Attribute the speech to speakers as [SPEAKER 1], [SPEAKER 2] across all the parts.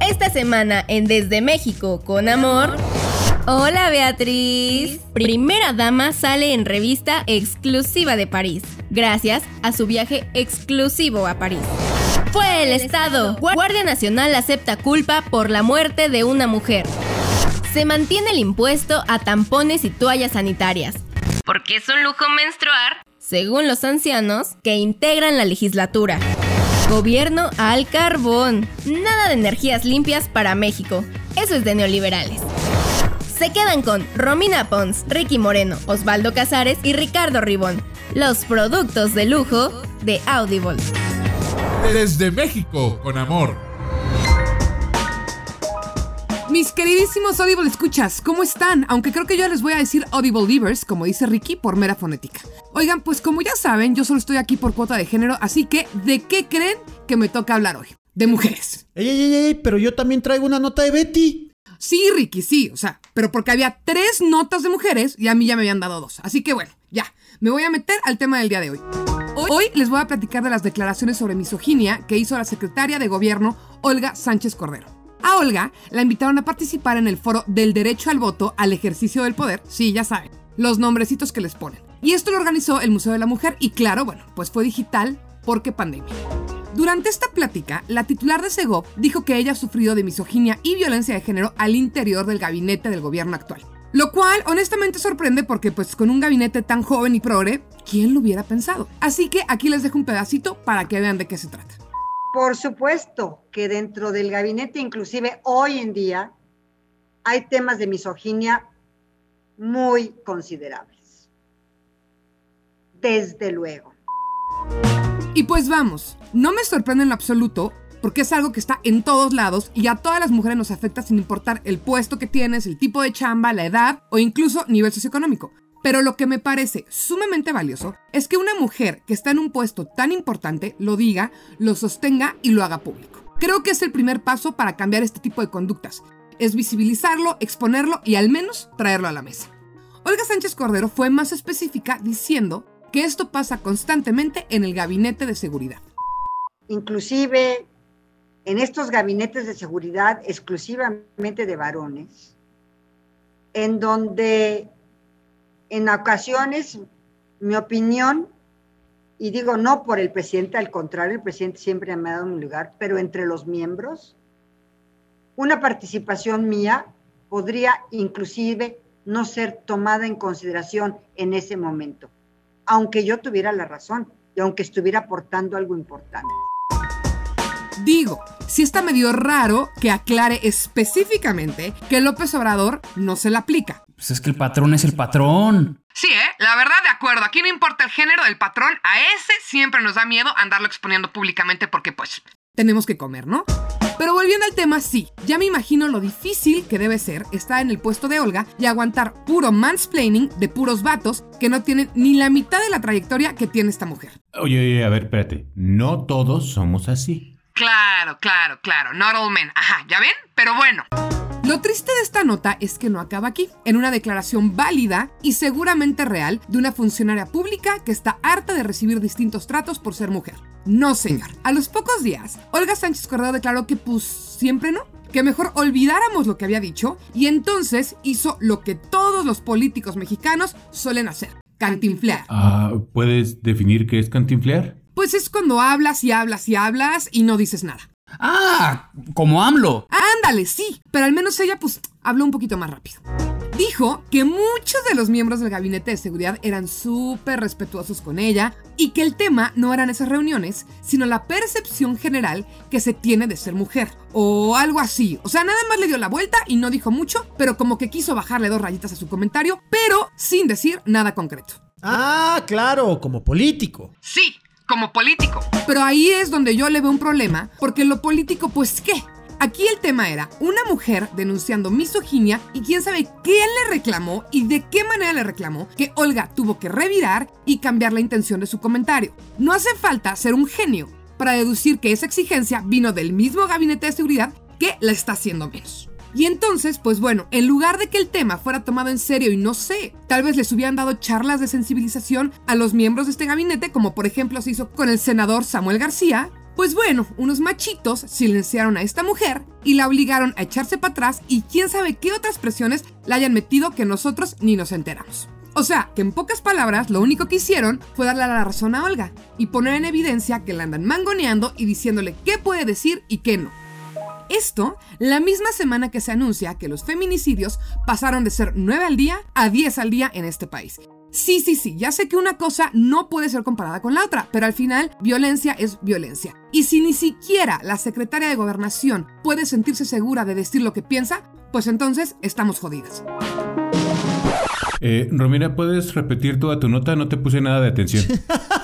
[SPEAKER 1] Esta semana en Desde México con Amor. Hola Beatriz. Primera dama sale en revista exclusiva de París, gracias a su viaje exclusivo a París. Fue el Estado. Guardia Nacional acepta culpa por la muerte de una mujer. Se mantiene el impuesto a tampones y toallas sanitarias. Porque es un lujo menstruar, según los ancianos que integran la legislatura. Gobierno al carbón. Nada de energías limpias para México. Eso es de neoliberales. Se quedan con Romina Pons, Ricky Moreno, Osvaldo Casares y Ricardo Ribón. Los productos de lujo de Audible.
[SPEAKER 2] Desde México con amor.
[SPEAKER 3] Mis queridísimos Audible escuchas, ¿cómo están? Aunque creo que yo les voy a decir Audible Divers, como dice Ricky, por mera fonética. Oigan, pues como ya saben, yo solo estoy aquí por cuota de género, así que ¿de qué creen que me toca hablar hoy? De mujeres.
[SPEAKER 4] Ey, ey, ey, ey, pero yo también traigo una nota de Betty.
[SPEAKER 3] Sí, Ricky, sí, o sea, pero porque había tres notas de mujeres y a mí ya me habían dado dos. Así que bueno, ya, me voy a meter al tema del día de hoy. Hoy les voy a platicar de las declaraciones sobre misoginia que hizo la secretaria de gobierno Olga Sánchez Cordero. A Olga la invitaron a participar en el foro del derecho al voto al ejercicio del poder, sí, ya saben, los nombrecitos que les ponen. Y esto lo organizó el Museo de la Mujer y claro, bueno, pues fue digital porque pandemia. Durante esta plática, la titular de Segov dijo que ella ha sufrido de misoginia y violencia de género al interior del gabinete del gobierno actual. Lo cual honestamente sorprende porque pues con un gabinete tan joven y progre, ¿quién lo hubiera pensado? Así que aquí les dejo un pedacito para que vean de qué se trata.
[SPEAKER 5] Por supuesto que dentro del gabinete, inclusive hoy en día, hay temas de misoginia muy considerables. Desde luego.
[SPEAKER 3] Y pues vamos, no me sorprende en lo absoluto porque es algo que está en todos lados y a todas las mujeres nos afecta sin importar el puesto que tienes, el tipo de chamba, la edad o incluso nivel socioeconómico. Pero lo que me parece sumamente valioso es que una mujer que está en un puesto tan importante lo diga, lo sostenga y lo haga público. Creo que es el primer paso para cambiar este tipo de conductas. Es visibilizarlo, exponerlo y al menos traerlo a la mesa. Olga Sánchez Cordero fue más específica diciendo que esto pasa constantemente en el gabinete de seguridad.
[SPEAKER 5] Inclusive en estos gabinetes de seguridad exclusivamente de varones, en donde en ocasiones mi opinión, y digo no por el presidente, al contrario, el presidente siempre me ha dado un lugar, pero entre los miembros, una participación mía podría inclusive no ser tomada en consideración en ese momento, aunque yo tuviera la razón y aunque estuviera aportando algo importante.
[SPEAKER 3] Digo, si está medio raro que aclare específicamente que López Obrador no se la aplica.
[SPEAKER 6] Pues es que el patrón es el patrón.
[SPEAKER 3] Sí, ¿eh? La verdad, de acuerdo. Aquí no importa el género del patrón. A ese siempre nos da miedo andarlo exponiendo públicamente porque, pues, tenemos que comer, ¿no? Pero volviendo al tema, sí, ya me imagino lo difícil que debe ser estar en el puesto de Olga y aguantar puro mansplaining de puros vatos que no tienen ni la mitad de la trayectoria que tiene esta mujer.
[SPEAKER 7] Oye, oye, a ver, espérate. No todos somos así.
[SPEAKER 3] Claro, claro, claro. Not all men. Ajá, ¿ya ven? Pero bueno. Lo triste de esta nota es que no acaba aquí, en una declaración válida y seguramente real de una funcionaria pública que está harta de recibir distintos tratos por ser mujer. No, señor. A los pocos días, Olga Sánchez Cordero declaró que pues siempre no, que mejor olvidáramos lo que había dicho y entonces hizo lo que todos los políticos mexicanos suelen hacer, cantinflear.
[SPEAKER 7] Ah, ¿Puedes definir qué es cantinflear?
[SPEAKER 3] Pues es cuando hablas y hablas y hablas y no dices nada.
[SPEAKER 6] Ah, como AMLO.
[SPEAKER 3] Ándale, sí, pero al menos ella pues habló un poquito más rápido. Dijo que muchos de los miembros del gabinete de seguridad eran súper respetuosos con ella y que el tema no eran esas reuniones, sino la percepción general que se tiene de ser mujer. O algo así. O sea, nada más le dio la vuelta y no dijo mucho, pero como que quiso bajarle dos rayitas a su comentario, pero sin decir nada concreto.
[SPEAKER 4] Ah, claro, como político.
[SPEAKER 3] Sí, como político. Pero ahí es donde yo le veo un problema, porque lo político, pues qué. Aquí el tema era una mujer denunciando misoginia y quién sabe quién le reclamó y de qué manera le reclamó que Olga tuvo que revirar y cambiar la intención de su comentario. No hace falta ser un genio para deducir que esa exigencia vino del mismo gabinete de seguridad que la está haciendo menos. Y entonces, pues bueno, en lugar de que el tema fuera tomado en serio y no sé, tal vez les hubieran dado charlas de sensibilización a los miembros de este gabinete, como por ejemplo se hizo con el senador Samuel García, pues bueno, unos machitos silenciaron a esta mujer y la obligaron a echarse para atrás y quién sabe qué otras presiones la hayan metido que nosotros ni nos enteramos. O sea, que en pocas palabras, lo único que hicieron fue darle la razón a Olga y poner en evidencia que la andan mangoneando y diciéndole qué puede decir y qué no. Esto, la misma semana que se anuncia que los feminicidios pasaron de ser 9 al día a 10 al día en este país. Sí, sí, sí, ya sé que una cosa no puede ser comparada con la otra, pero al final violencia es violencia. Y si ni siquiera la secretaria de gobernación puede sentirse segura de decir lo que piensa, pues entonces estamos jodidas.
[SPEAKER 7] Eh, Romina, ¿puedes repetir toda tu nota? No te puse nada de atención.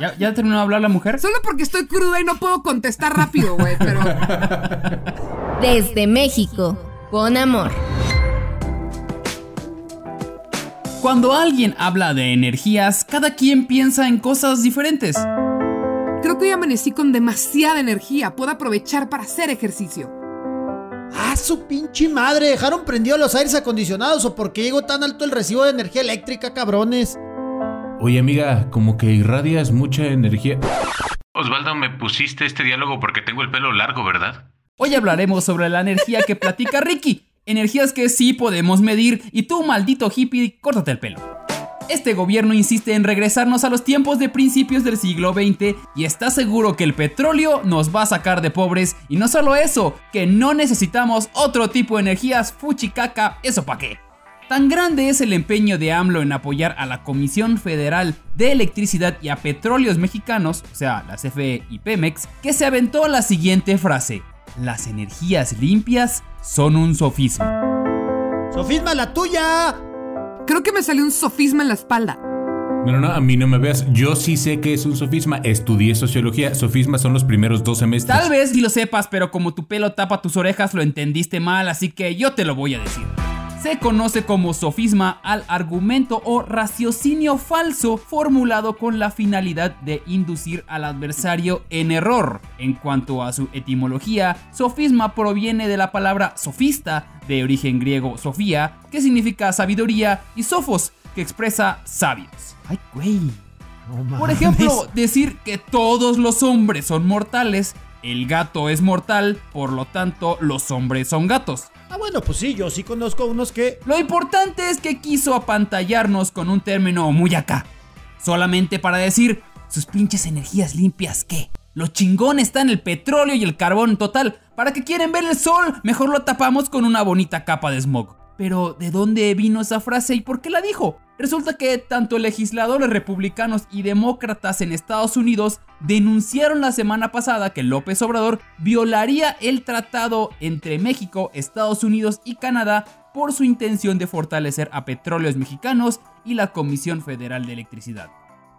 [SPEAKER 6] ¿Ya, ¿Ya terminó de hablar la mujer?
[SPEAKER 3] Solo porque estoy cruda y no puedo contestar rápido, güey, pero...
[SPEAKER 1] Desde México, con amor.
[SPEAKER 6] Cuando alguien habla de energías, cada quien piensa en cosas diferentes.
[SPEAKER 3] Creo que hoy amanecí con demasiada energía. Puedo aprovechar para hacer ejercicio.
[SPEAKER 4] ¡Ah, su pinche madre! ¿Dejaron prendidos los aires acondicionados o por qué llegó tan alto el recibo de energía eléctrica, cabrones?
[SPEAKER 7] Oye, amiga, como que irradias mucha energía. Osvaldo, me pusiste este diálogo porque tengo el pelo largo, ¿verdad?
[SPEAKER 6] Hoy hablaremos sobre la energía que platica Ricky. Energías que sí podemos medir y tú, maldito hippie, córtate el pelo. Este gobierno insiste en regresarnos a los tiempos de principios del siglo XX y está seguro que el petróleo nos va a sacar de pobres y no solo eso, que no necesitamos otro tipo de energías fuchicaca, eso pa' qué. Tan grande es el empeño de AMLO en apoyar a la Comisión Federal de Electricidad y a Petróleos Mexicanos, o sea, la CFE y Pemex, que se aventó la siguiente frase. Las energías limpias son un sofisma.
[SPEAKER 4] ¡Sofisma la tuya!
[SPEAKER 3] Creo que me salió un sofisma en la espalda.
[SPEAKER 7] No, no, no, a mí no me veas. Yo sí sé que es un sofisma. Estudié sociología. Sofismas son los primeros dos semestres.
[SPEAKER 6] Tal vez ni lo sepas, pero como tu pelo tapa tus orejas lo entendiste mal, así que yo te lo voy a decir. Se conoce como sofisma al argumento o raciocinio falso formulado con la finalidad de inducir al adversario en error. En cuanto a su etimología, sofisma proviene de la palabra sofista, de origen griego sofía, que significa sabiduría, y sofos, que expresa sabios. Ay, güey. Por ejemplo, decir que todos los hombres son mortales, el gato es mortal, por lo tanto los hombres son gatos.
[SPEAKER 4] Ah, bueno, pues sí, yo sí conozco unos que...
[SPEAKER 6] Lo importante es que quiso apantallarnos con un término muy acá. Solamente para decir, sus pinches energías limpias, ¿qué? Lo chingón está en el petróleo y el carbón total. ¿Para que quieren ver el sol? Mejor lo tapamos con una bonita capa de smog. Pero, ¿de dónde vino esa frase y por qué la dijo? Resulta que tanto legisladores republicanos y demócratas en Estados Unidos denunciaron la semana pasada que López Obrador violaría el tratado entre México, Estados Unidos y Canadá por su intención de fortalecer a petróleos mexicanos y la Comisión Federal de Electricidad.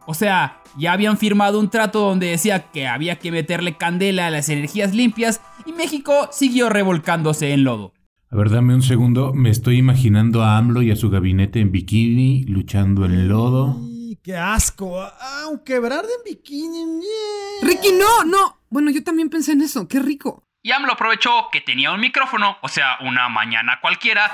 [SPEAKER 6] O sea, ya habían firmado un trato donde decía que había que meterle candela a las energías limpias y México siguió revolcándose en lodo.
[SPEAKER 7] A ver, dame un segundo. Me estoy imaginando a AMLO y a su gabinete en bikini, luchando en el lodo.
[SPEAKER 4] Ay, ¡Qué asco! Ah, un quebrar de bikini. yeah.
[SPEAKER 3] Ricky, no, no. Bueno, yo también pensé en eso. Qué rico.
[SPEAKER 6] Y AMLO aprovechó que tenía un micrófono, o sea, una mañana cualquiera,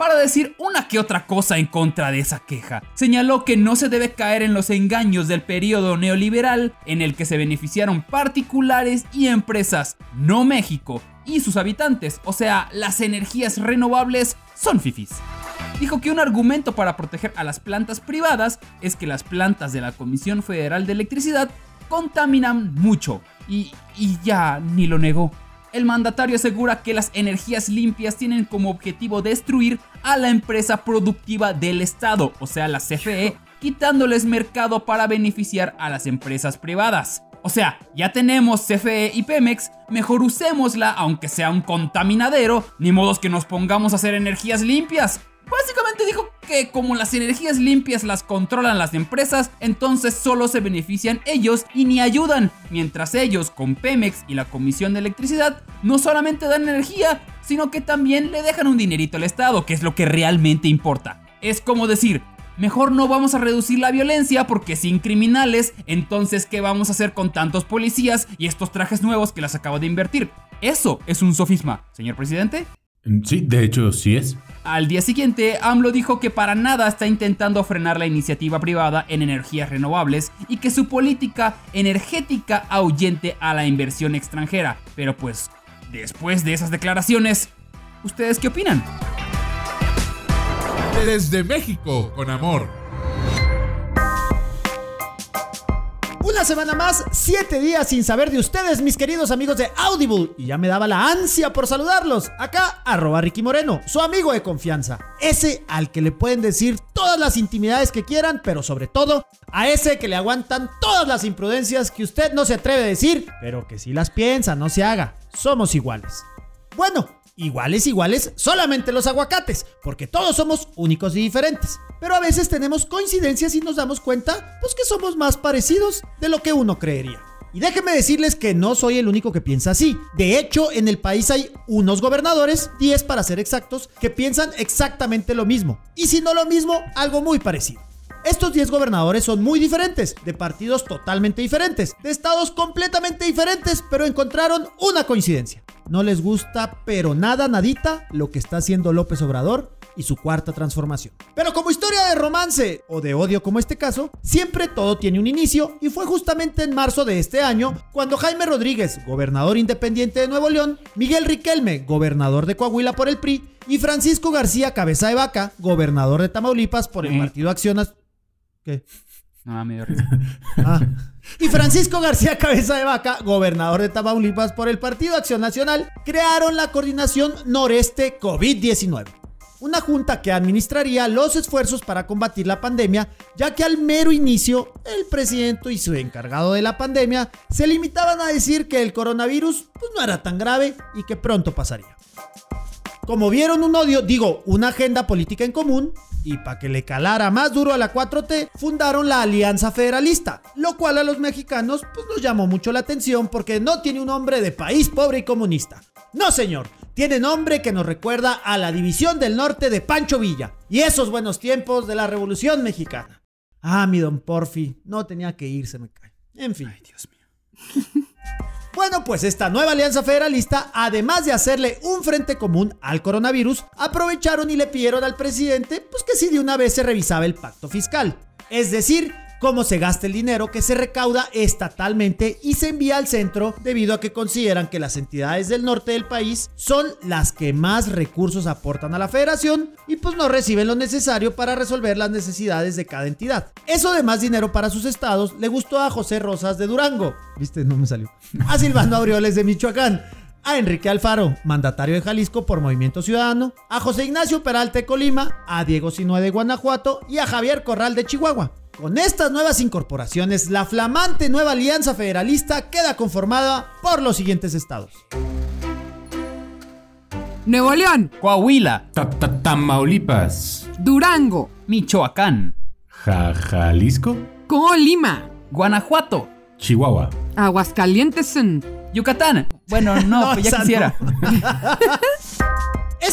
[SPEAKER 6] para decir una que otra cosa en contra de esa queja. Señaló que no se debe caer en los engaños del periodo neoliberal en el que se beneficiaron particulares y empresas, no México, y sus habitantes, o sea, las energías renovables son fifis. Dijo que un argumento para proteger a las plantas privadas es que las plantas de la Comisión Federal de Electricidad contaminan mucho, y, y ya ni lo negó. El mandatario asegura que las energías limpias tienen como objetivo destruir a la empresa productiva del Estado, o sea, la CFE, quitándoles mercado para beneficiar a las empresas privadas. O sea, ya tenemos CFE y Pemex, mejor usémosla aunque sea un contaminadero, ni modos que nos pongamos a hacer energías limpias. Básicamente dijo que como las energías limpias las controlan las empresas, entonces solo se benefician ellos y ni ayudan, mientras ellos con Pemex y la Comisión de Electricidad no solamente dan energía, sino que también le dejan un dinerito al Estado, que es lo que realmente importa. Es como decir, mejor no vamos a reducir la violencia porque sin criminales, entonces ¿qué vamos a hacer con tantos policías y estos trajes nuevos que las acabo de invertir? Eso es un sofisma, señor presidente.
[SPEAKER 7] Mm, Sí, de hecho, sí es.
[SPEAKER 6] Al día siguiente, AMLO dijo que para nada está intentando frenar la iniciativa privada en energías renovables y que su política energética ahuyente a la inversión extranjera. Pero pues, después de esas declaraciones, ¿ustedes qué opinan?
[SPEAKER 2] Desde México, con amor.
[SPEAKER 4] Una semana más, siete días sin saber de ustedes, mis queridos amigos de Audible. Y ya me daba la ansia por saludarlos. Acá, arroba Ricky Moreno, su amigo de confianza. Ese al que le pueden decir todas las intimidades que quieran, pero sobre todo, a ese que le aguantan todas las imprudencias que usted no se atreve a decir, pero que si las piensa, no se haga. Somos iguales. Bueno, iguales, iguales, solamente los aguacates, porque todos somos únicos y diferentes. Pero a veces tenemos coincidencias y nos damos cuenta, pues que somos más parecidos de lo que uno creería. Y déjenme decirles que no soy el único que piensa así. De hecho, en el país hay unos gobernadores, 10 para ser exactos, que piensan exactamente lo mismo. Y si no lo mismo, algo muy parecido. Estos 10 gobernadores son muy diferentes, de partidos totalmente diferentes, de estados completamente diferentes, pero encontraron una coincidencia. No les gusta, pero nada, nadita, lo que está haciendo López Obrador y su cuarta transformación. Pero como historia de romance o de odio como este caso, siempre todo tiene un inicio y fue justamente en marzo de este año cuando Jaime Rodríguez, gobernador independiente de Nuevo León, Miguel Riquelme, gobernador de Coahuila por el PRI, y Francisco García Cabeza de Vaca, gobernador de Tamaulipas por el. Partido Acción Nas- ¿Qué?
[SPEAKER 6] No, me dio risa.
[SPEAKER 4] Ah. Y Francisco García Cabeza de Vaca, gobernador de Tamaulipas por el Partido Acción Nacional, crearon la Coordinación Noreste COVID-19. Una junta que administraría los esfuerzos para combatir la pandemia, ya que al mero inicio el presidente y su encargado de la pandemia se limitaban a decir que el coronavirus pues, no era tan grave y que pronto pasaría. Como vieron un odio, digo, una agenda política en común, y para que le calara más duro a la 4T, fundaron la Alianza Federalista, lo cual a los mexicanos pues nos llamó mucho la atención porque no tiene un nombre de país pobre y comunista. No, señor, tiene nombre que nos recuerda a la División del Norte de Pancho Villa y esos buenos tiempos de la Revolución Mexicana. Ah, mi don Porfi, no tenía que irse, me cae. En fin.
[SPEAKER 6] Ay, Dios mío.
[SPEAKER 4] Bueno, pues esta nueva alianza federalista, además de hacerle un frente común al coronavirus, aprovecharon y le pidieron al presidente pues que si de una vez se revisaba el pacto fiscal. Es decir, cómo se gasta el dinero que se recauda estatalmente y se envía al centro debido a que consideran que las entidades del norte del país son las que más recursos aportan a la federación y pues no reciben lo necesario para resolver las necesidades de cada entidad. Eso de más dinero para sus estados le gustó a José Rosas de Durango. Viste, no me salió. A Silvano Aureoles de Michoacán. A Enrique Alfaro, mandatario de Jalisco por Movimiento Ciudadano, a José Ignacio Peralta de Colima, a Diego Sinue de Guanajuato y a Javier Corral de Chihuahua. Con estas nuevas incorporaciones, la flamante nueva alianza federalista queda conformada por los siguientes estados.
[SPEAKER 3] Nuevo León,
[SPEAKER 6] Coahuila,
[SPEAKER 7] Ta- ta- Tamaulipas.
[SPEAKER 3] Durango,
[SPEAKER 6] Michoacán,
[SPEAKER 7] Ja- Jalisco.
[SPEAKER 3] Colima,
[SPEAKER 6] Guanajuato,
[SPEAKER 7] Chihuahua.
[SPEAKER 3] Aguascalientes, en-
[SPEAKER 6] Yucatán. Bueno, no,
[SPEAKER 4] No,
[SPEAKER 6] pues ya
[SPEAKER 4] esa no.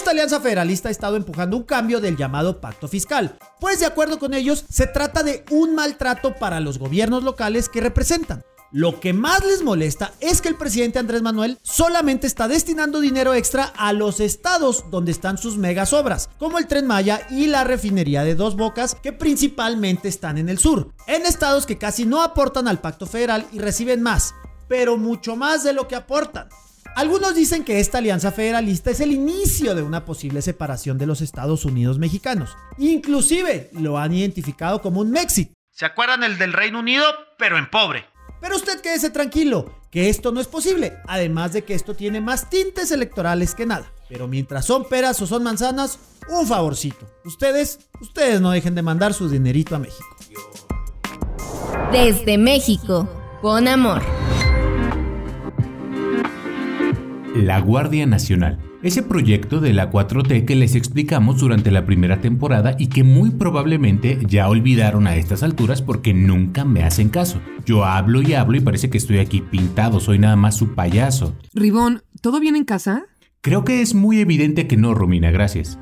[SPEAKER 4] Esta alianza federalista ha estado empujando un cambio del llamado pacto fiscal, pues de acuerdo con ellos se trata de un maltrato para los gobiernos locales que representan. Lo que más les molesta es que el presidente Andrés Manuel solamente está destinando dinero extra a los estados donde están sus megas obras, como el tren Maya y la refinería de Dos Bocas, que principalmente están en el sur, en estados que casi no aportan al pacto federal y reciben más, pero mucho más de lo que aportan. Algunos dicen que esta alianza federalista es el inicio de una posible separación de los Estados Unidos mexicanos. Inclusive lo han identificado como un Mexit. ¿Se acuerdan el del Reino Unido, pero en pobre? Pero usted quédese tranquilo, que esto no es posible, además de que esto tiene más tintes electorales que nada. Pero mientras son peras o son manzanas, un favorcito. Ustedes, ustedes no dejen de mandar su dinerito a México.
[SPEAKER 1] Desde México, con amor.
[SPEAKER 7] La Guardia Nacional. Ese proyecto de la 4T que les explicamos durante la primera temporada y que muy probablemente ya olvidaron a estas alturas porque nunca me hacen caso. Yo hablo y hablo y parece que estoy aquí pintado, soy nada más su payaso.
[SPEAKER 3] Ribón, ¿todo bien en casa?
[SPEAKER 7] Creo que es muy evidente que no, Romina, gracias.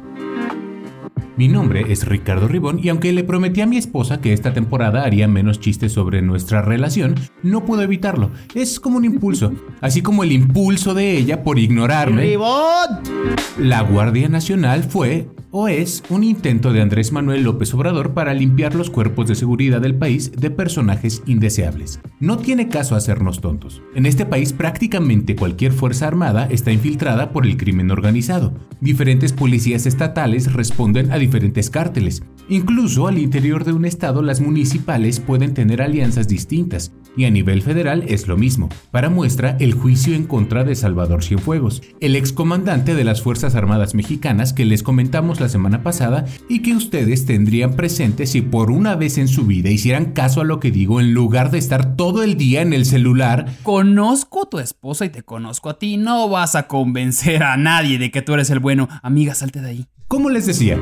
[SPEAKER 7] Mi nombre es Ricardo Ribón y aunque le prometí a mi esposa que esta temporada haría menos chistes sobre nuestra relación, no puedo evitarlo. Es como un impulso, así como el impulso de ella por ignorarme.
[SPEAKER 4] ¡Ribón!
[SPEAKER 7] La Guardia Nacional fue o es un intento de Andrés Manuel López Obrador para limpiar los cuerpos de seguridad del país de personajes indeseables. No tiene caso hacernos tontos. En este país prácticamente cualquier fuerza armada está infiltrada por el crimen organizado. Diferentes policías estatales responden a diferentes cárteles. Incluso al interior de un estado las municipales pueden tener alianzas distintas, y a nivel federal es lo mismo. Para muestra, el juicio en contra de Salvador Cienfuegos, el excomandante de las Fuerzas Armadas Mexicanas que les comentamos la semana pasada y que ustedes tendrían presente si por una vez en su vida hicieran caso a lo que digo en lugar de estar todo el día en el celular.
[SPEAKER 6] Conozco a tu esposa y te conozco a ti. No vas a convencer a nadie de que tú eres el bueno. Amiga, salte de ahí.
[SPEAKER 7] Como les decía,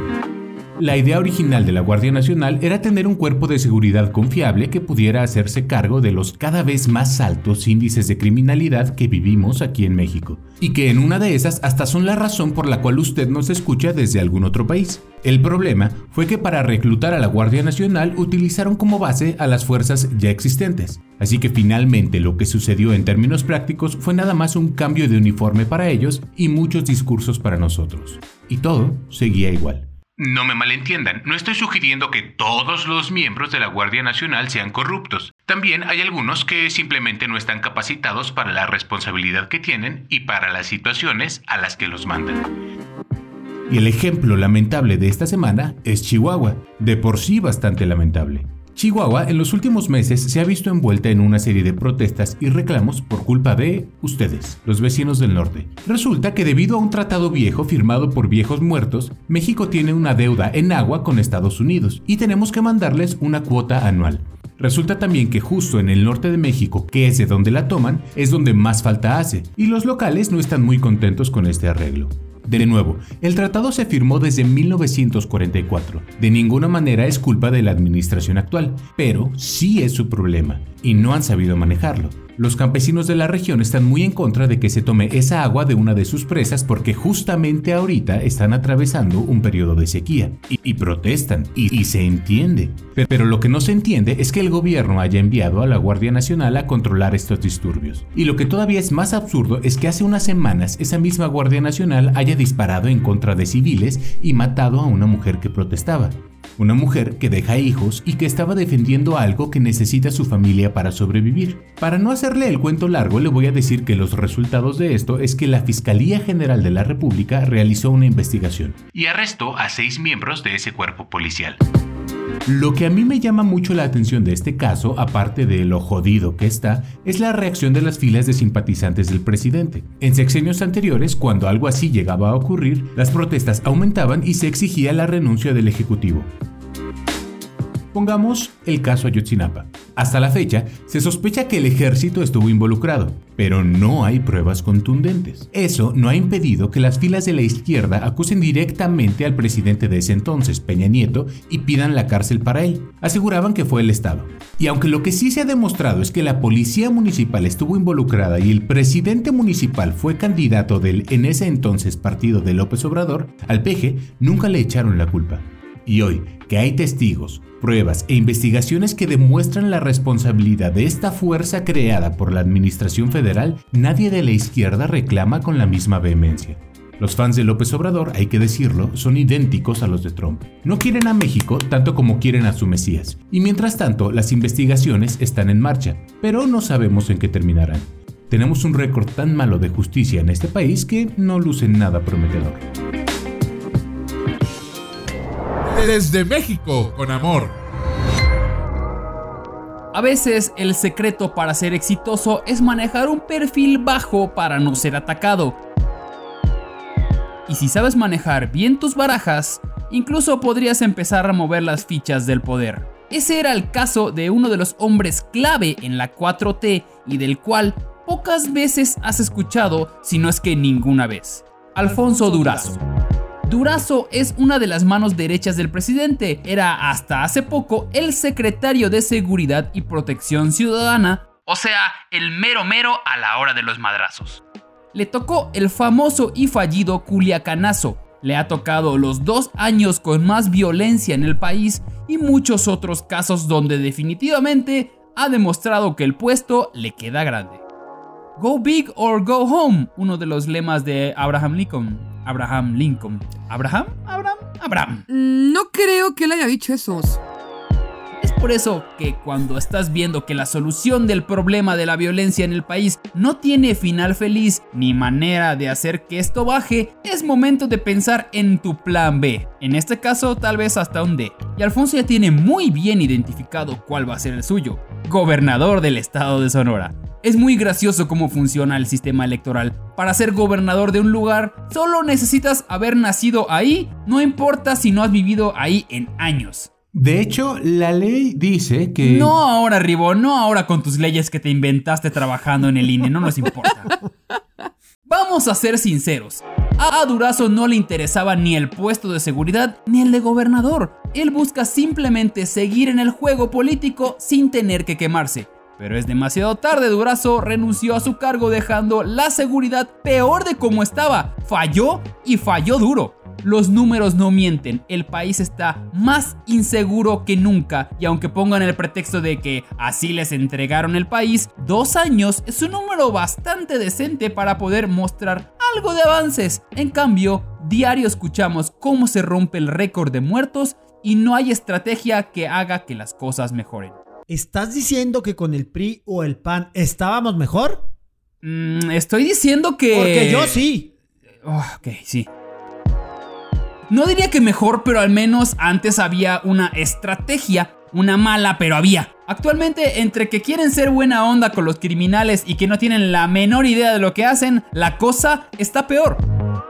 [SPEAKER 7] la idea original de la Guardia Nacional era tener un cuerpo de seguridad confiable que pudiera hacerse cargo de los cada vez más altos índices de criminalidad que vivimos aquí en México, y que en una de esas hasta son la razón por la cual usted nos escucha desde algún otro país. El problema fue que para reclutar a la Guardia Nacional utilizaron como base a las fuerzas ya existentes, así que finalmente lo que sucedió en términos prácticos fue nada más un cambio de uniforme para ellos y muchos discursos para nosotros. Y todo seguía igual. No me malentiendan, no estoy sugiriendo que todos los miembros de la Guardia Nacional sean corruptos. También hay algunos que simplemente no están capacitados para la responsabilidad que tienen y para las situaciones a las que los mandan. Y el ejemplo lamentable de esta semana es Chihuahua, de por sí bastante lamentable. Chihuahua en los últimos meses se ha visto envuelta en una serie de protestas y reclamos por culpa de ustedes, los vecinos del norte. Resulta que debido a un tratado viejo firmado por viejos muertos, México tiene una deuda en agua con Estados Unidos y tenemos que mandarles una cuota anual. Resulta también que justo en el norte de México, que es de donde la toman, es donde más falta hace, y los locales no están muy contentos con este arreglo. De nuevo, el tratado se firmó desde 1944. De ninguna manera es culpa de la administración actual, pero sí es su problema, y no han sabido manejarlo. Los campesinos de la región están muy en contra de que se tome esa agua de una de sus presas porque justamente ahorita están atravesando un periodo de sequía y, protestan y, se entiende. Pero, pero lo que no se entiende es que el gobierno haya enviado a la Guardia Nacional a controlar estos disturbios. Y lo que todavía es más absurdo es que hace unas semanas esa misma Guardia Nacional haya disparado en contra de civiles y matado a una mujer que protestaba una mujer que deja hijos y que estaba defendiendo algo que necesita su familia para sobrevivir. Para no hacerle el cuento largo, le voy a decir que los resultados de esto es que la Fiscalía General de la República realizó una investigación y arrestó a seis miembros de ese cuerpo policial. Lo que a mí me llama mucho la atención de este caso, aparte de lo jodido que está, es la reacción de las filas de simpatizantes del presidente. En sexenios anteriores, cuando algo así llegaba a ocurrir, las protestas aumentaban y se exigía la renuncia del Ejecutivo. Pongamos el caso Ayotzinapa. Hasta la fecha, se sospecha que el ejército estuvo involucrado, pero no hay pruebas contundentes. Eso no ha impedido que las filas de la izquierda acusen directamente al presidente de ese entonces, Peña Nieto, y pidan la cárcel para él. Aseguraban que fue el Estado. Y aunque lo que sí se ha demostrado es que la policía municipal estuvo involucrada y el presidente municipal fue candidato del en ese entonces partido de López Obrador, al peje nunca le echaron la culpa. Y hoy, que hay testigos, pruebas e investigaciones que demuestran la responsabilidad de esta fuerza creada por la Administración Federal, nadie de la izquierda reclama con la misma vehemencia. Los fans de López Obrador, hay que decirlo, son idénticos a los de Trump. No quieren a México tanto como quieren a su Mesías. Y mientras tanto, las investigaciones están en marcha, pero no sabemos en qué terminarán. Tenemos un récord tan malo de justicia en este país que no luce nada prometedor.
[SPEAKER 2] Desde México, con amor.
[SPEAKER 6] A veces el secreto para ser exitoso es manejar un perfil bajo para no ser atacado. Y si sabes manejar bien tus barajas, incluso podrías empezar a mover las fichas del poder. Ese era el caso de uno de los hombres clave en la 4T y del cual pocas veces has escuchado, si no es que ninguna vez. Alfonso Durazo. Durazo es una de las manos derechas del presidente. Era hasta hace poco el secretario de Seguridad y Protección Ciudadana, o sea, el mero mero a la hora de los madrazos. Le tocó el famoso y fallido Culiacanazo. Le ha tocado los dos años con más violencia en el país y muchos otros casos donde definitivamente ha demostrado que el puesto le queda grande. Go big or go home, uno de los lemas de Abraham Lincoln. Abraham Lincoln. ¿Abraham? ¿Abraham? Abraham.
[SPEAKER 3] No creo que él haya dicho eso.
[SPEAKER 6] Por eso que cuando estás viendo que la solución del problema de la violencia en el país no tiene final feliz ni manera de hacer que esto baje, es momento de pensar en tu plan B. En este caso, tal vez hasta un D. Y Alfonso ya tiene muy bien identificado cuál va a ser el suyo. Gobernador del estado de Sonora. Es muy gracioso cómo funciona el sistema electoral. Para ser gobernador de un lugar, solo necesitas haber nacido ahí, no importa si no has vivido ahí en años.
[SPEAKER 7] De hecho, la ley dice que...
[SPEAKER 6] No ahora, Ribo, no ahora con tus leyes que te inventaste trabajando en el INE, no nos importa. Vamos a ser sinceros. A Durazo no le interesaba ni el puesto de seguridad ni el de gobernador. Él busca simplemente seguir en el juego político sin tener que quemarse. Pero es demasiado tarde, Durazo renunció a su cargo dejando la seguridad peor de como estaba. Falló y falló duro. Los números no mienten, el país está más inseguro que nunca y aunque pongan el pretexto de que así les entregaron el país, dos años es un número bastante decente para poder mostrar algo de avances. En cambio, diario escuchamos cómo se rompe el récord de muertos y no hay estrategia que haga que las cosas mejoren.
[SPEAKER 4] ¿Estás diciendo que con el PRI o el PAN estábamos mejor?
[SPEAKER 6] Mm, estoy diciendo que...
[SPEAKER 4] Porque yo sí.
[SPEAKER 6] Oh, ok, sí. No diría que mejor, pero al menos antes había una estrategia. Una mala, pero había. Actualmente, entre que quieren ser buena onda con los criminales y que no tienen la menor idea de lo que hacen, la cosa está peor.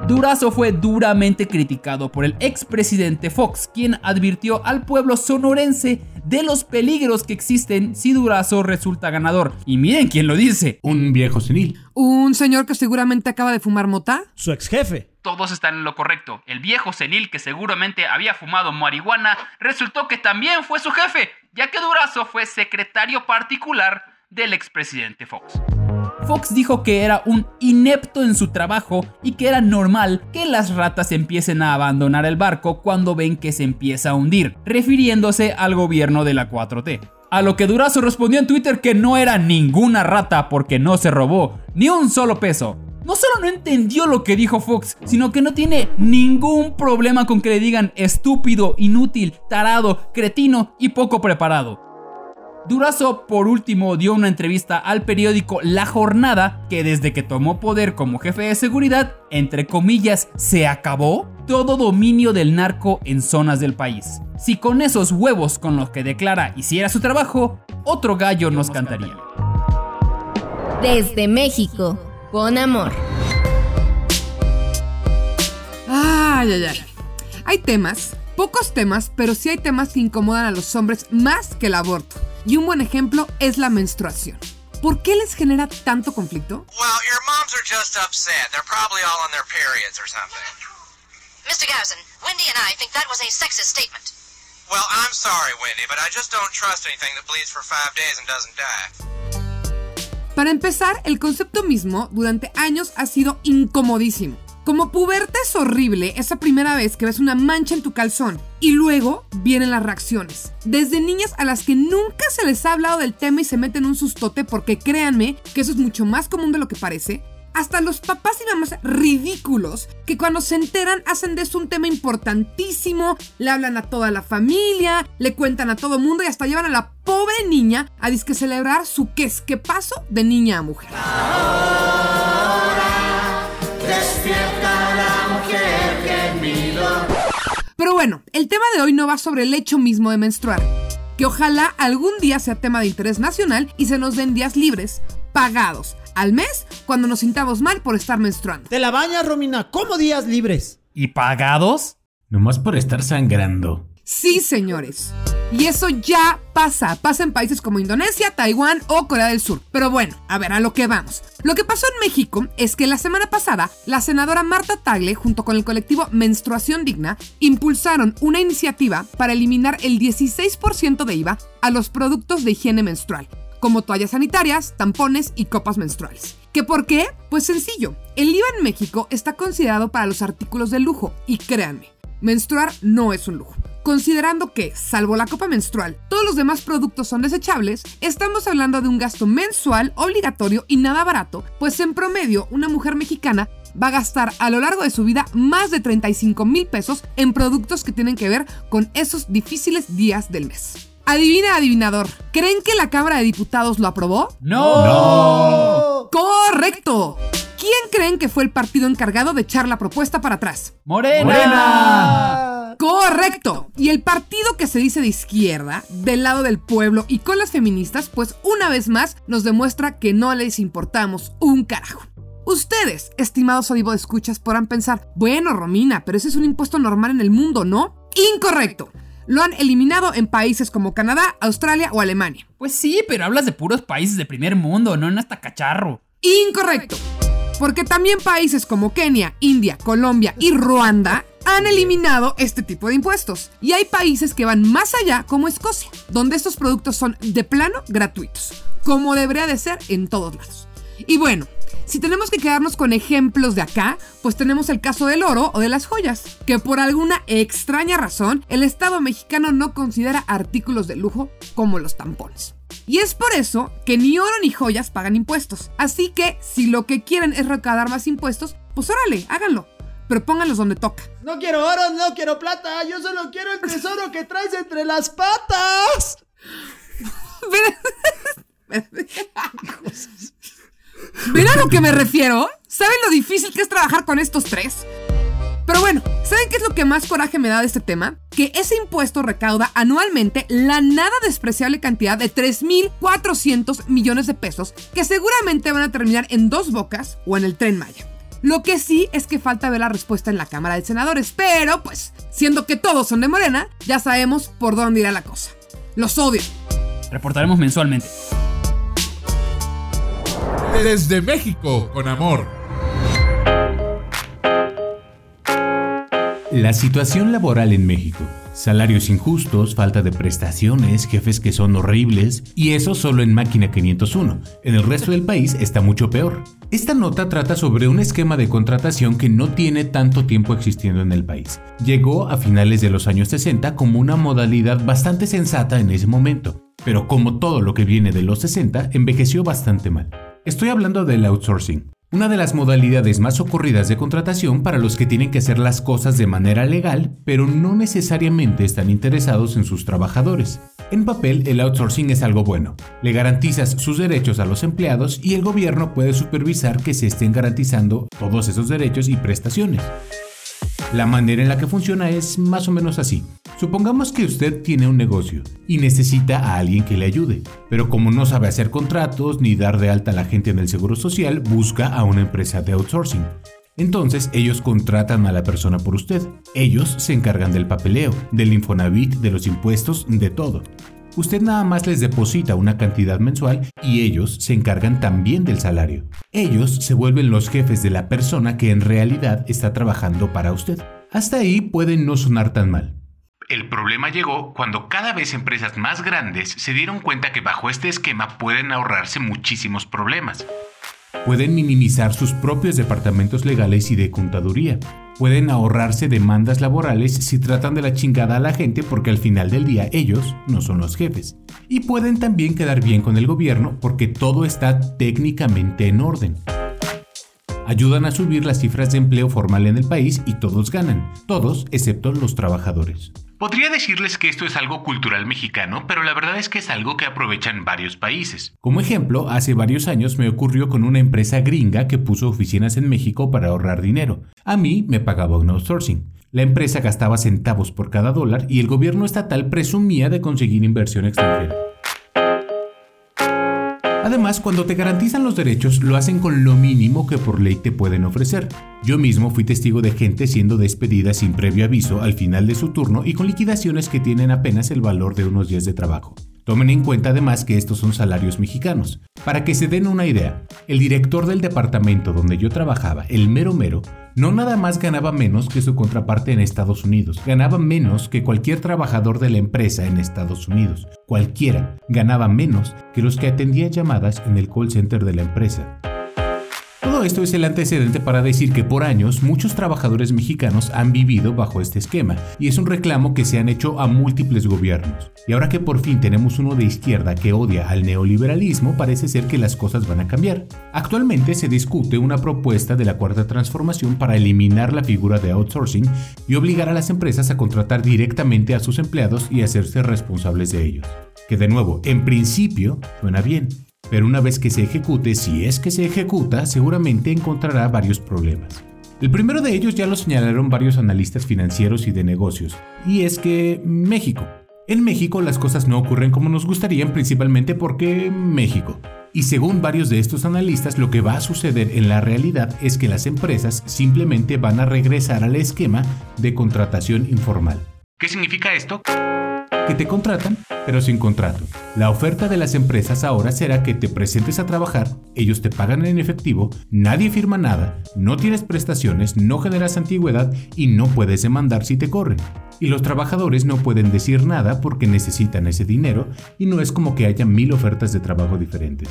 [SPEAKER 6] Durazo fue duramente criticado por el expresidente Fox, quien advirtió al pueblo sonorense de los peligros que existen si Durazo resulta ganador. Y miren quién lo dice.
[SPEAKER 7] Un viejo senil.
[SPEAKER 3] Un señor que seguramente acaba de fumar mota.
[SPEAKER 4] Su ex jefe.
[SPEAKER 6] Todos están en lo correcto. El viejo senil que seguramente había fumado marihuana resultó que también fue su jefe, ya que Durazo fue secretario particular del expresidente Fox. Fox dijo que era un inepto en su trabajo y que era normal que las ratas empiecen a abandonar el barco cuando ven que se empieza a hundir, refiriéndose al gobierno de la 4T. A lo que Durazo respondió en Twitter que no era ninguna rata porque no se robó ni un solo peso. No solo no entendió lo que dijo Fox, sino que no tiene ningún problema con que le digan estúpido, inútil, tarado, cretino y poco preparado. Durazo, por último, dio una entrevista al periódico La Jornada que desde que tomó poder como jefe de seguridad, entre comillas, se acabó todo dominio del narco en zonas del país. Si con esos huevos con los que declara hiciera su trabajo, otro gallo nos cantaría.
[SPEAKER 1] Desde México, con amor.
[SPEAKER 3] Ay, ay, ay. Hay temas, pocos temas, pero sí hay temas que incomodan a los hombres más que el aborto. Y un buen ejemplo es la menstruación. ¿Por qué les genera tanto conflicto?
[SPEAKER 8] Well, your moms are just upset. They're probably all on their periods or something.
[SPEAKER 9] Mr. Garrison, Wendy and I think that was a sexist statement.
[SPEAKER 8] Well, I'm sorry, Wendy, but I just don't trust anything that bleeds for five days and doesn't die.
[SPEAKER 3] Para empezar, el concepto mismo durante años ha sido incomodísimo. Como puberta es horrible esa primera vez que ves una mancha en tu calzón y luego vienen las reacciones. Desde niñas a las que nunca se les ha hablado del tema y se meten un sustote porque créanme que eso es mucho más común de lo que parece, hasta los papás y mamás ridículos que cuando se enteran hacen de eso un tema importantísimo, le hablan a toda la familia, le cuentan a todo mundo y hasta llevan a la pobre niña a disque celebrar su que es que paso de niña a mujer. Pero bueno, el tema de hoy no va sobre el hecho mismo de menstruar. Que ojalá algún día sea tema de interés nacional y se nos den días libres, pagados, al mes, cuando nos sintamos mal por estar menstruando.
[SPEAKER 4] Te la bañas, Romina. ¿Cómo días libres?
[SPEAKER 6] ¿Y pagados?
[SPEAKER 7] Nomás por estar sangrando.
[SPEAKER 3] Sí, señores. Y eso ya pasa. Pasa en países como Indonesia, Taiwán o Corea del Sur. Pero bueno, a ver, a lo que vamos. Lo que pasó en México es que la semana pasada, la senadora Marta Tagle, junto con el colectivo Menstruación Digna, impulsaron una iniciativa para eliminar el 16% de IVA a los productos de higiene menstrual, como toallas sanitarias, tampones y copas menstruales. ¿Qué por qué? Pues sencillo. El IVA en México está considerado para los artículos de lujo. Y créanme, menstruar no es un lujo. Considerando que, salvo la copa menstrual, todos los demás productos son desechables, estamos hablando de un gasto mensual obligatorio y nada barato, pues en promedio una mujer mexicana va a gastar a lo largo de su vida más de 35 mil pesos en productos que tienen que ver con esos difíciles días del mes. Adivina, adivinador, ¿creen que la Cámara de Diputados lo aprobó?
[SPEAKER 6] No.
[SPEAKER 4] No.
[SPEAKER 3] Correcto. ¿Quién creen que fue el partido encargado de echar la propuesta para atrás?
[SPEAKER 6] Morena.
[SPEAKER 4] Morena.
[SPEAKER 3] Correcto. Y el partido que se dice de izquierda, del lado del pueblo y con las feministas, pues una vez más nos demuestra que no les importamos un carajo. Ustedes, estimados de escuchas, podrán pensar, bueno, Romina, pero ese es un impuesto normal en el mundo, ¿no? Incorrecto. Lo han eliminado en países como Canadá, Australia o Alemania.
[SPEAKER 6] Pues sí, pero hablas de puros países de primer mundo, no en hasta cacharro.
[SPEAKER 3] Incorrecto. Porque también países como Kenia, India, Colombia y Ruanda han eliminado este tipo de impuestos. Y hay países que van más allá, como Escocia, donde estos productos son de plano gratuitos, como debería de ser en todos lados. Y bueno, si tenemos que quedarnos con ejemplos de acá, pues tenemos el caso del oro o de las joyas, que por alguna extraña razón el Estado mexicano no considera artículos de lujo como los tampones. Y es por eso que ni oro ni joyas pagan impuestos. Así que si lo que quieren es recaudar más impuestos, pues órale, háganlo. Pero pónganlos donde toca.
[SPEAKER 4] No quiero oro, no quiero plata. Yo solo quiero el tesoro que traes entre las patas.
[SPEAKER 3] ¿Ven a lo que me refiero? ¿Saben lo difícil que es trabajar con estos tres? Pero bueno, ¿saben qué es lo que más coraje me da de este tema? Que ese impuesto recauda anualmente la nada despreciable cantidad de 3.400 millones de pesos que seguramente van a terminar en dos bocas o en el tren Maya. Lo que sí es que falta ver la respuesta en la Cámara de Senadores, pero pues, siendo que todos son de Morena, ya sabemos por dónde irá la cosa. Los odio.
[SPEAKER 6] Reportaremos mensualmente.
[SPEAKER 2] Desde México, con amor.
[SPEAKER 7] La situación laboral en México. Salarios injustos, falta de prestaciones, jefes que son horribles, y eso solo en Máquina 501. En el resto del país está mucho peor. Esta nota trata sobre un esquema de contratación que no tiene tanto tiempo existiendo en el país. Llegó a finales de los años 60 como una modalidad bastante sensata en ese momento, pero como todo lo que viene de los 60, envejeció bastante mal. Estoy hablando del outsourcing, una de las modalidades más ocurridas de contratación para los que tienen que hacer las cosas de manera legal, pero no necesariamente están interesados en sus trabajadores. En papel, el outsourcing es algo bueno. Le garantizas sus derechos a los empleados y el gobierno puede supervisar que se estén garantizando todos esos derechos y prestaciones. La manera en la que funciona es más o menos así. Supongamos que usted tiene un negocio y necesita a alguien que le ayude, pero como no sabe hacer contratos ni dar de alta a la gente en el seguro social, busca a una empresa de outsourcing. Entonces ellos contratan a la persona por usted. Ellos se encargan del papeleo, del Infonavit, de los impuestos, de todo. Usted nada más les deposita una cantidad mensual y ellos se encargan también del salario. Ellos se vuelven los jefes de la persona que en realidad está trabajando para usted. Hasta ahí puede no sonar tan mal. El problema llegó cuando cada vez empresas más grandes se dieron cuenta que bajo este esquema pueden ahorrarse muchísimos problemas. Pueden minimizar sus propios departamentos legales y de contaduría. Pueden ahorrarse demandas laborales si tratan de la chingada a la gente porque al final del día ellos no son los jefes. Y pueden también quedar bien con el gobierno porque todo está técnicamente en orden. Ayudan a subir las cifras de empleo formal en el país y todos ganan, todos excepto los trabajadores. Podría decirles que esto es algo cultural mexicano, pero la verdad es que es algo que aprovechan varios países. Como ejemplo, hace varios años me ocurrió con una empresa gringa que puso oficinas en México para ahorrar dinero. A mí me pagaba un outsourcing. La empresa gastaba centavos por cada dólar y el gobierno estatal presumía de conseguir inversión extranjera. Además, cuando te garantizan los derechos, lo hacen con lo mínimo que por ley te pueden ofrecer. Yo mismo fui testigo de gente siendo despedida sin previo aviso al final de su turno y con liquidaciones que tienen apenas el valor de unos días de trabajo. Tomen en cuenta además que estos son salarios mexicanos. Para que se den una idea, el director del departamento donde yo trabajaba, el mero mero, no nada más ganaba menos que su contraparte en Estados Unidos, ganaba menos que cualquier trabajador de la empresa en Estados Unidos. Cualquiera ganaba menos que los que atendían llamadas en el call center de la empresa. Todo esto es el antecedente para decir que por años muchos trabajadores mexicanos han vivido bajo este esquema y es un reclamo que se han hecho a múltiples gobiernos. Y ahora que por fin tenemos uno de izquierda que odia al neoliberalismo, parece ser que las cosas van a cambiar. Actualmente se discute una propuesta de la Cuarta Transformación para eliminar la figura de outsourcing y obligar a las empresas a contratar directamente a sus empleados y hacerse responsables de ellos. Que de nuevo, en principio, suena bien, pero una vez que se ejecute, si es que se ejecuta, seguramente encontrará varios problemas. El primero de ellos ya lo señalaron varios analistas financieros y de negocios, y es que México. En México las cosas no ocurren como nos gustarían principalmente porque México. Y según varios de estos analistas, lo que va a suceder en la realidad es que las empresas simplemente van a regresar al esquema de contratación informal. ¿Qué significa esto? Que te contratan, pero sin contrato. La oferta de las empresas ahora será que te presentes a trabajar, ellos te pagan en efectivo, nadie firma nada, no tienes prestaciones, no generas antigüedad y no puedes demandar si te corren. Y los trabajadores no pueden decir nada porque necesitan ese dinero y no es como que haya mil ofertas de trabajo diferentes.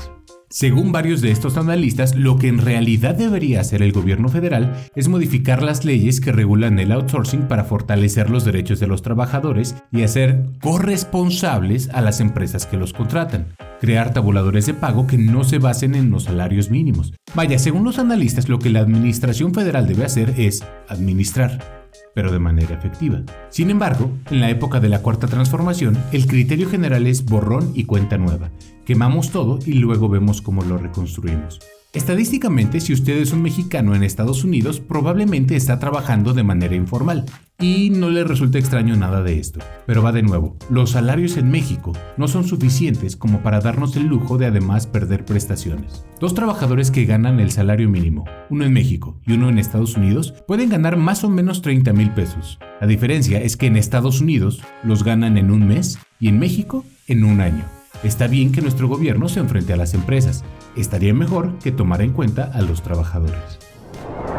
[SPEAKER 7] Según varios de estos analistas, lo que en realidad debería hacer el gobierno federal es modificar las leyes que regulan el outsourcing para fortalecer los derechos de los trabajadores y hacer corresponsables a las empresas que los contratan. Crear tabuladores de pago que no se basen en los salarios mínimos. Vaya, según los analistas, lo que la administración federal debe hacer es administrar pero de manera efectiva. Sin embargo, en la época de la cuarta transformación, el criterio general es borrón y cuenta nueva. Quemamos todo y luego vemos cómo lo reconstruimos. Estadísticamente, si usted es un mexicano en Estados Unidos, probablemente está trabajando de manera informal. Y no le resulta extraño nada de esto. Pero va de nuevo, los salarios en México no son suficientes como para darnos el lujo de además perder prestaciones. Dos trabajadores que ganan el salario mínimo, uno en México y uno en Estados Unidos, pueden ganar más o menos 30 mil pesos. La diferencia es que en Estados Unidos los ganan en un mes y en México en un año. Está bien que nuestro gobierno se enfrente a las empresas. Estaría mejor que tomara en cuenta a los trabajadores.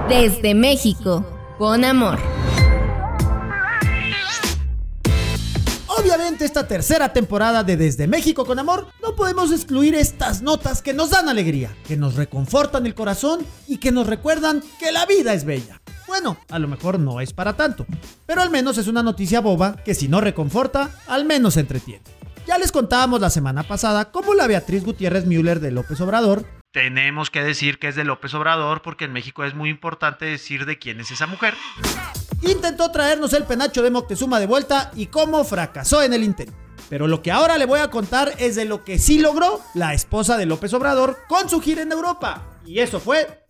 [SPEAKER 1] Desde México, con amor.
[SPEAKER 4] Obviamente esta tercera temporada de Desde México con Amor no podemos excluir estas notas que nos dan alegría, que nos reconfortan el corazón y que nos recuerdan que la vida es bella. Bueno, a lo mejor no es para tanto, pero al menos es una noticia boba que si no reconforta, al menos entretiene. Ya les contábamos la semana pasada cómo la Beatriz Gutiérrez Müller de López Obrador
[SPEAKER 10] tenemos que decir que es de López Obrador porque en México es muy importante decir de quién es esa mujer.
[SPEAKER 4] Intentó traernos el penacho de Moctezuma de vuelta y cómo fracasó en el intento. Pero lo que ahora le voy a contar es de lo que sí logró la esposa de López Obrador con su gira en Europa. Y eso fue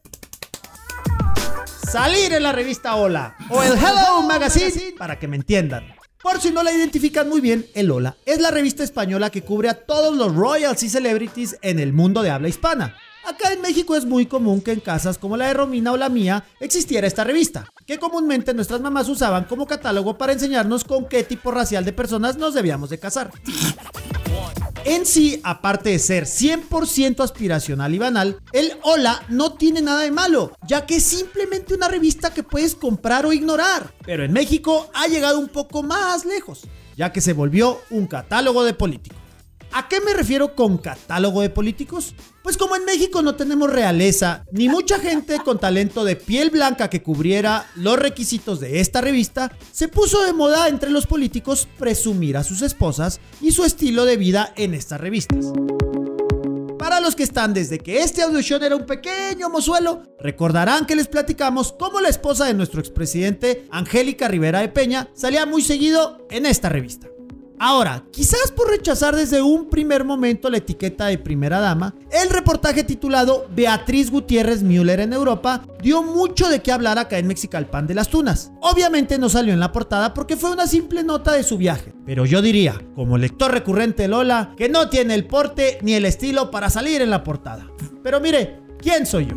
[SPEAKER 4] salir en la revista Hola o el Hello Magazine para que me entiendan. Por si no la identifican muy bien, el Hola es la revista española que cubre a todos los royals y celebrities en el mundo de habla hispana. Acá en México es muy común que en casas como la de Romina o la mía existiera esta revista, que comúnmente nuestras mamás usaban como catálogo para enseñarnos con qué tipo racial de personas nos debíamos de casar. En sí, aparte de ser 100% aspiracional y banal, el Hola no tiene nada de malo, ya que es simplemente una revista que puedes comprar o ignorar. Pero en México ha llegado un poco más lejos, ya que se volvió un catálogo de políticos. ¿A qué me refiero con catálogo de políticos? Pues como en México no tenemos realeza, ni mucha gente con talento de piel blanca que cubriera los requisitos de esta revista, se puso de moda entre los políticos presumir a sus esposas y su estilo de vida en estas revistas. Para los que están desde que este audio era un pequeño mozuelo, recordarán que les platicamos cómo la esposa de nuestro expresidente, Angélica Rivera de Peña, salía muy seguido en esta revista. Ahora, quizás por rechazar desde un primer momento la etiqueta de primera dama, el reportaje titulado Beatriz Gutiérrez Müller en Europa dio mucho de qué hablar acá en Mexicalpan de las Tunas. Obviamente no salió en la portada porque fue una simple nota de su viaje, Pero yo diría, como lector recurrente Lola, que no tiene el porte ni el estilo para salir en la portada. Pero mire, ¿quién soy yo?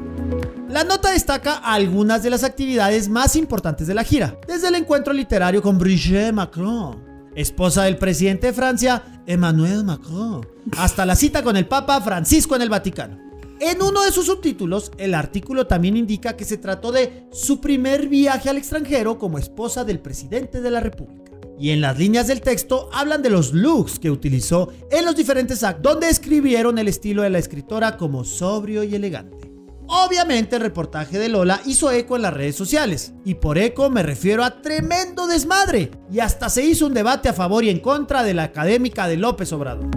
[SPEAKER 4] La nota destaca algunas de las actividades más importantes de la gira, desde el encuentro literario con Brigitte Macron, esposa del presidente de Francia, Emmanuel Macron, hasta la cita con el Papa Francisco en el Vaticano. En uno de sus subtítulos, el artículo también indica que se trató de su primer viaje al extranjero como esposa del presidente de la República. Y en las líneas del texto hablan de los looks que utilizó en los diferentes actos, donde escribieron el estilo de la escritora como sobrio y elegante. Obviamente el reportaje de Lola hizo eco en las redes sociales, y por eco me refiero a tremendo desmadre, y hasta se hizo un debate a favor y en contra de la académica de López Obrador.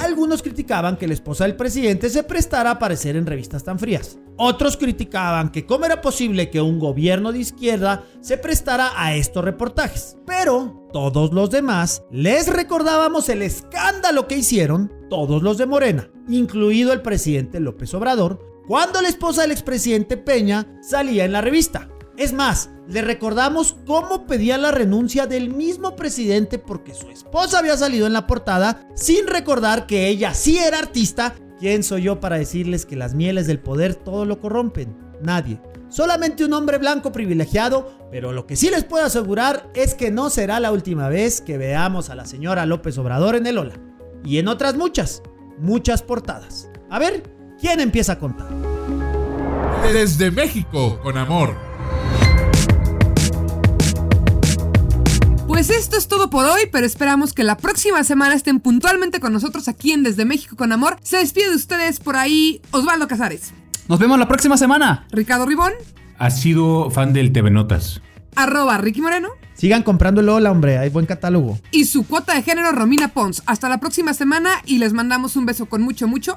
[SPEAKER 4] Algunos criticaban que la esposa del presidente se prestara a aparecer en revistas tan frías. Otros criticaban que cómo era posible que un gobierno de izquierda se prestara a estos reportajes. Pero todos los demás les recordábamos el escándalo que hicieron todos los de Morena, incluido el presidente López Obrador, cuando la esposa del expresidente Peña salía en la revista. Es más, le recordamos cómo pedía la renuncia del mismo presidente porque su esposa había salido en la portada sin recordar que ella sí era artista. ¿Quién soy yo para decirles que las mieles del poder todo lo corrompen? Nadie. Solamente un hombre blanco privilegiado, pero lo que sí les puedo asegurar es que no será la última vez que veamos a la señora López Obrador en el Ola. Y en otras muchas, muchas portadas. A ver, ¿quién empieza a contar?
[SPEAKER 2] Desde México, con amor.
[SPEAKER 3] Pues esto es todo por hoy, pero esperamos que la próxima semana estén puntualmente con nosotros aquí en Desde México con Amor. Se despide de ustedes por ahí Osvaldo Casares.
[SPEAKER 6] Nos vemos la próxima semana.
[SPEAKER 3] Ricardo Ribón.
[SPEAKER 7] Ha sido fan del TV Notas.
[SPEAKER 3] Arroba Ricky Moreno.
[SPEAKER 4] Sigan comprando Lola, hombre, hay buen catálogo.
[SPEAKER 3] Y su cuota de género Romina Pons. Hasta la próxima semana y les mandamos un beso con mucho, mucho